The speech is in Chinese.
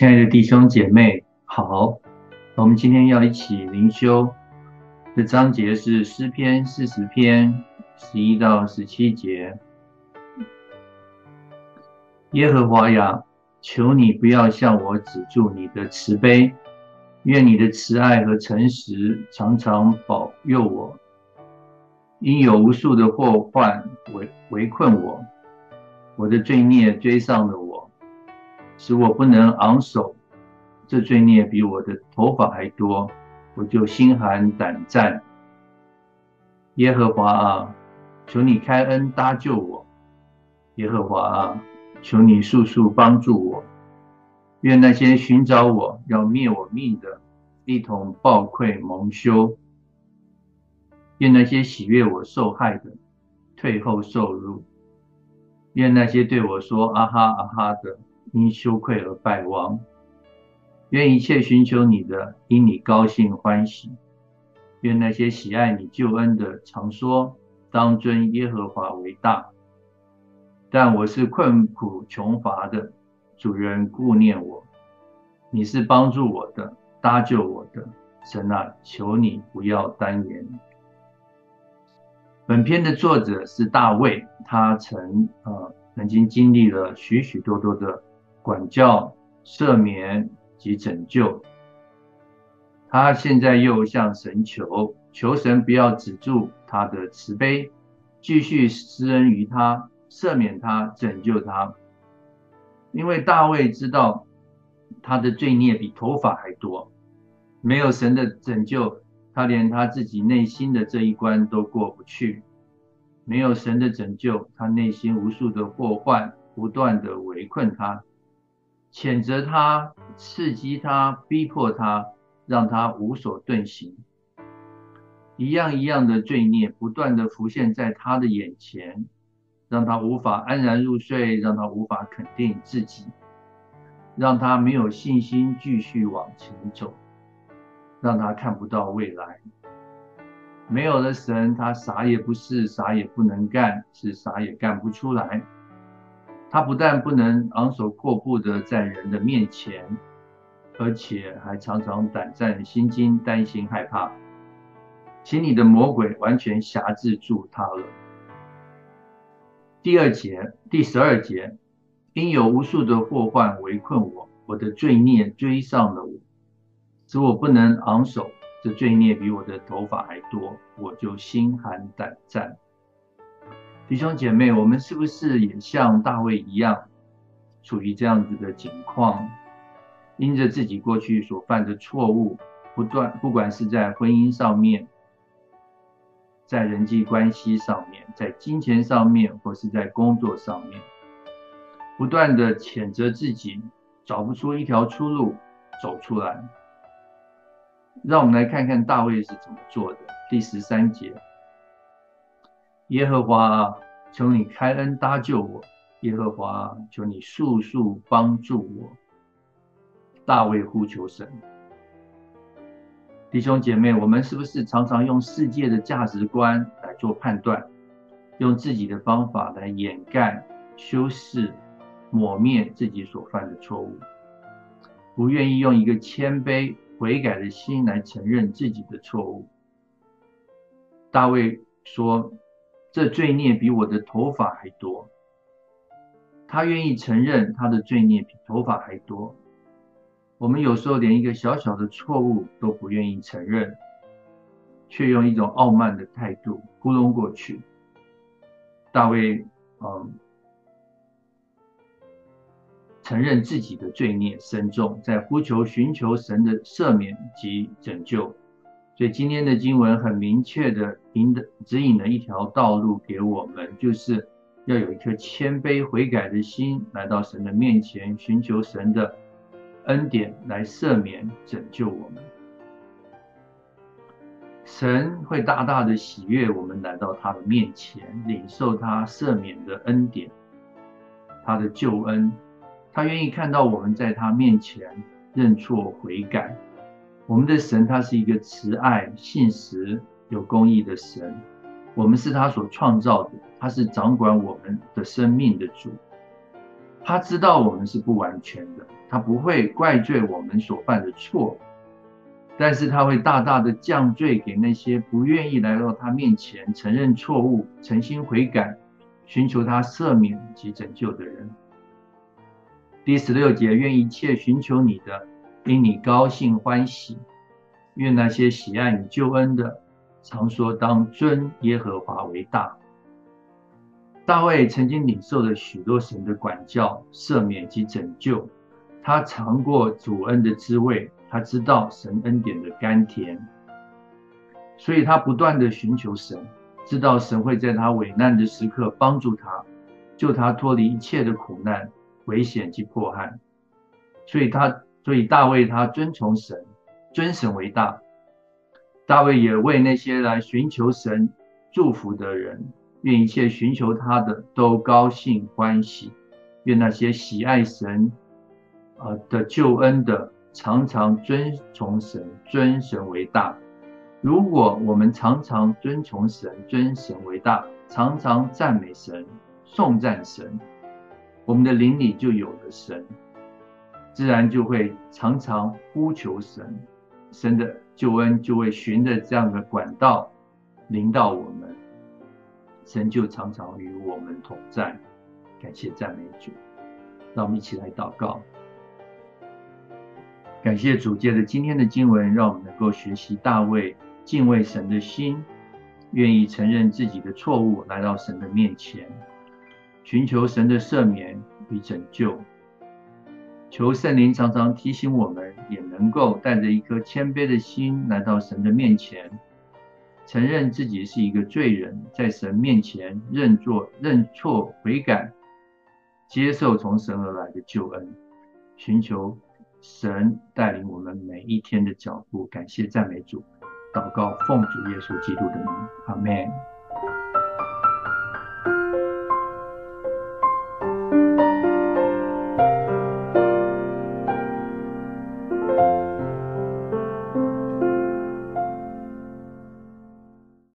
亲爱的弟兄姐妹，好，我们今天要一起灵修的章节是诗篇四十篇十一到十七节。耶和华呀，求你不要向我止住你的慈悲，愿你的慈爱和诚实常常保佑我。因有无数的祸患围围困我，我的罪孽追上了我。使我不能昂首，这罪孽比我的头发还多，我就心寒胆战。耶和华啊，求你开恩搭救我；耶和华啊，求你速速帮助我。愿那些寻找我要灭我命的，一同抱愧蒙羞；愿那些喜悦我受害的，退后受辱；愿那些对我说啊哈啊哈的，因羞愧而败亡，愿一切寻求你的，因你高兴欢喜。愿那些喜爱你救恩的，常说：当尊耶和华为大。但我是困苦穷乏的，主人顾念我。你是帮助我的，搭救我的，神啊，求你不要单言。本篇的作者是大卫，他曾呃曾经经历了许许多多的。管教、赦免及拯救，他现在又向神求，求神不要止住他的慈悲，继续施恩于他，赦免他，拯救他。因为大卫知道他的罪孽比头发还多，没有神的拯救，他连他自己内心的这一关都过不去。没有神的拯救，他内心无数的祸患不断的围困他。谴责他，刺激他，逼迫他，让他无所遁形。一样一样的罪孽不断的浮现在他的眼前，让他无法安然入睡，让他无法肯定自己，让他没有信心继续往前走，让他看不到未来。没有了神，他啥也不是，啥也不能干，是啥也干不出来。他不但不能昂首阔步地在人的面前，而且还常常胆战心惊、担心害怕，心里的魔鬼完全辖制住他了。第二节，第十二节，因有无数的祸患围困我，我的罪孽追上了我，使我不能昂首，这罪孽比我的头发还多，我就心寒胆战。弟兄姐妹，我们是不是也像大卫一样，处于这样子的境况？因着自己过去所犯的错误，不断，不管是在婚姻上面，在人际关系上面，在金钱上面，或是在工作上面，不断的谴责自己，找不出一条出路走出来。让我们来看看大卫是怎么做的。第十三节。耶和华，求你开恩搭救我；耶和华，求你速速帮助我。大卫呼求神。弟兄姐妹，我们是不是常常用世界的价值观来做判断，用自己的方法来掩盖、修饰、抹灭自己所犯的错误，不愿意用一个谦卑悔改的心来承认自己的错误？大卫说。这罪孽比我的头发还多，他愿意承认他的罪孽比头发还多。我们有时候连一个小小的错误都不愿意承认，却用一种傲慢的态度糊弄过去。大卫，嗯，承认自己的罪孽深重，在呼求寻求神的赦免及拯救。所以今天的经文很明确的引的指引了一条道路给我们，就是要有一颗谦卑悔改的心，来到神的面前，寻求神的恩典来赦免拯救我们。神会大大的喜悦我们来到他的面前，领受他赦免的恩典，他的救恩，他愿意看到我们在他面前认错悔改。我们的神，他是一个慈爱、信实、有公义的神。我们是他所创造的，他是掌管我们的生命的主。他知道我们是不完全的，他不会怪罪我们所犯的错，但是他会大大的降罪给那些不愿意来到他面前承认错误、诚心悔改、寻求他赦免及拯救的人。第十六节，愿一切寻求你的，因你高兴欢喜；愿那些喜爱你救恩的，常说当尊耶和华为大。大卫曾经领受了许多神的管教、赦免及拯救，他尝过主恩的滋味，他知道神恩典的甘甜，所以他不断地寻求神，知道神会在他危难的时刻帮助他，救他脱离一切的苦难、危险及迫害。所以他，所以大卫他尊崇神，尊神为大。大卫也为那些来寻求神祝福的人。愿一切寻求他的都高兴欢喜，愿那些喜爱神呃的救恩的，常常尊崇神，尊神为大。如果我们常常尊崇神，尊神为大，常常赞美神，颂赞神，我们的灵里就有了神，自然就会常常呼求神，神的救恩就会循着这样的管道临到我们。神就常常与我们同在，感谢赞美主。让我们一起来祷告，感谢主借着今天的经文，让我们能够学习大卫敬畏神的心，愿意承认自己的错误，来到神的面前，寻求神的赦免与拯救。求圣灵常常提醒我们，也能够带着一颗谦卑的心来到神的面前。承认自己是一个罪人，在神面前认错、认错、悔改，接受从神而来的救恩，寻求神带领我们每一天的脚步。感谢赞美主，祷告奉主耶稣基督的名，阿门。